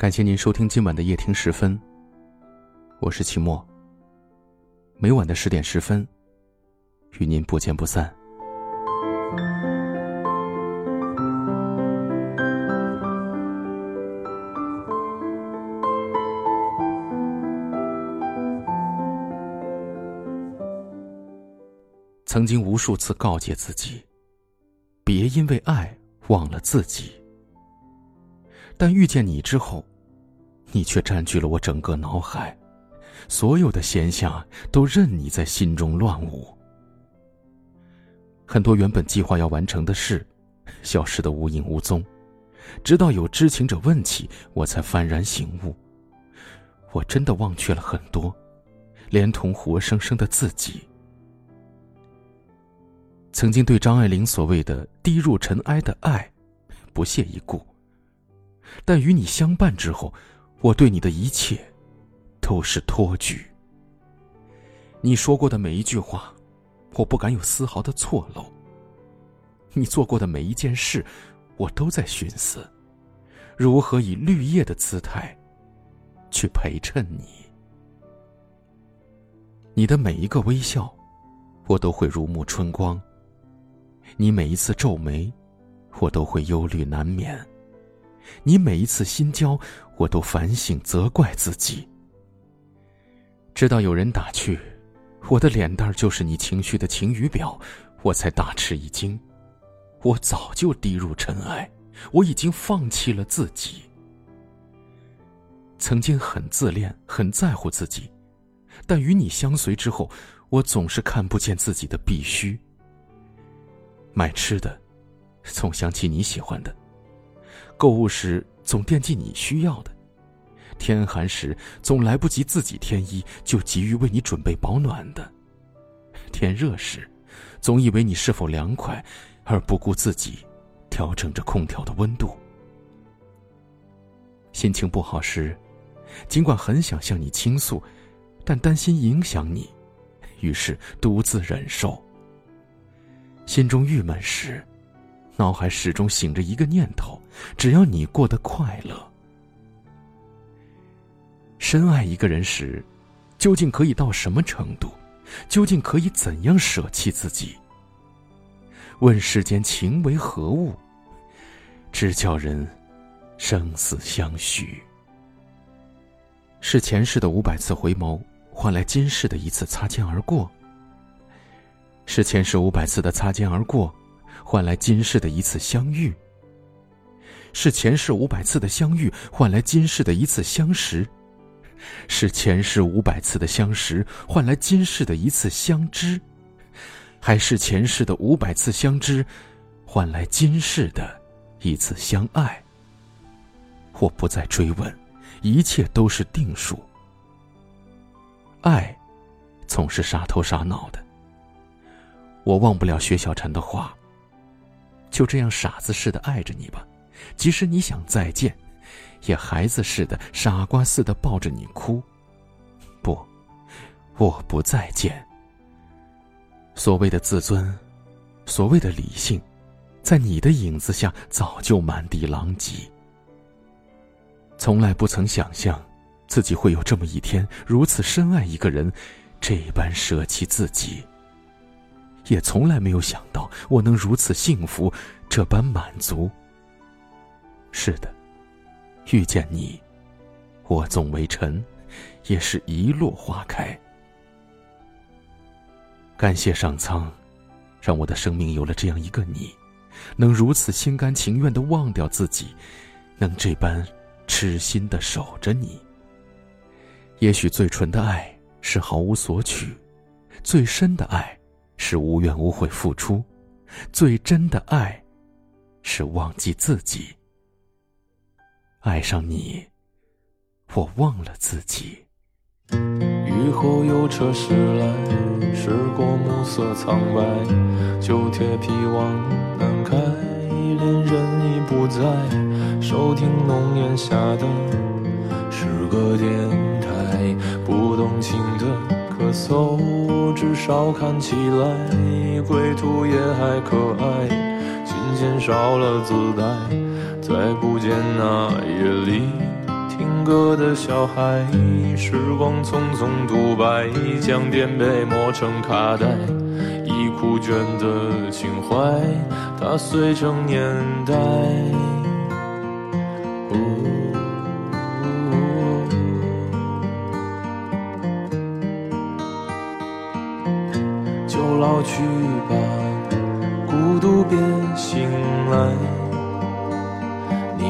感谢您收听今晚的夜听十分。我是齐墨。每晚的十点十分，与您不见不散。曾经无数次告诫自己，别因为爱忘了自己。但遇见你之后，你却占据了我整个脑海，所有的闲暇都任你在心中乱舞。很多原本计划要完成的事，消失的无影无踪，直到有知情者问起，我才幡然醒悟。我真的忘却了很多，连同活生生的自己。曾经对张爱玲所谓的“滴入尘埃”的爱，不屑一顾。但与你相伴之后，我对你的一切，都是托举。你说过的每一句话，我不敢有丝毫的错漏。你做过的每一件事，我都在寻思，如何以绿叶的姿态，去陪衬你。你的每一个微笑，我都会如沐春光。你每一次皱眉，我都会忧虑难眠；你每一次心焦，我都反省责怪自己。直到有人打趣，我的脸蛋就是你情绪的晴雨表，我才大吃一惊。我早就低入尘埃，我已经放弃了自己。曾经很自恋，很在乎自己，但与你相随之后，我总是看不见自己的必须。买吃的，总想起你喜欢的；购物时总惦记你需要的；天寒时总来不及自己添衣，就急于为你准备保暖的；天热时，总以为你是否凉快，而不顾自己，调整着空调的温度。心情不好时，尽管很想向你倾诉，但担心影响你，于是独自忍受。心中郁闷时，脑海始终醒着一个念头：只要你过得快乐。深爱一个人时，究竟可以到什么程度？究竟可以怎样舍弃自己？问世间情为何物，只叫人生死相许。是前世的五百次回眸，换来今世的一次擦肩而过。是前世五百次的擦肩而过，换来今世的一次相遇；是前世五百次的相遇，换来今世的一次相识；是前世五百次的相识，换来今世的一次相知；还是前世的五百次相知，换来今世的一次相爱？我不再追问，一切都是定数。爱，总是傻头傻脑的。我忘不了薛小婵的话。就这样傻子似的爱着你吧，即使你想再见，也孩子似的、傻瓜似的抱着你哭。不，我不再见。所谓的自尊，所谓的理性，在你的影子下早就满地狼藉。从来不曾想象，自己会有这么一天，如此深爱一个人，这般舍弃自己。也从来没有想到我能如此幸福，这般满足。是的，遇见你，我纵为尘，也是一落花开。感谢上苍，让我的生命有了这样一个你，能如此心甘情愿的忘掉自己，能这般痴心的守着你。也许最纯的爱是毫无索取，最深的爱。是无怨无悔付出，最真的爱，是忘记自己。爱上你，我忘了自己。雨后有车驶来，驶过暮色苍白，旧铁皮往南开，恋人已不在，收听浓烟下的诗歌电台，不动情的。咳嗽，至少看起来归途也还可爱。琴弦少了姿态，再不见那夜里听歌的小孩，时光匆匆独白，将颠沛磨成卡带，已枯卷的情怀，踏碎成年代。就老去吧，孤独别醒来，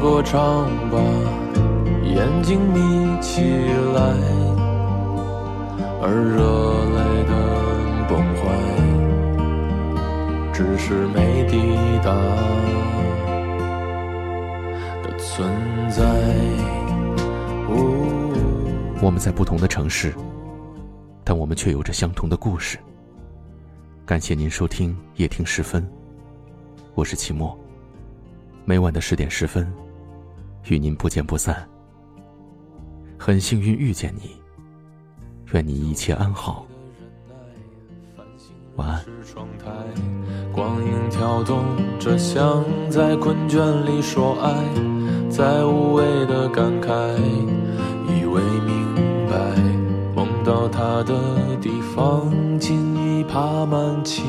歌唱吧，眼睛眯起来，而热泪的崩坏，只是没抵达的存在。我们在不同的城市，但我们却有着相同的故事。感谢您收听夜听时分，我是齐墨。每晚的十点十分，与您不见不散。很幸运遇见你，愿你一切安好。晚安。光影跳动着，像在困倦里说爱，在无谓的感慨，以为明白，梦到他的地方，尽已爬满青。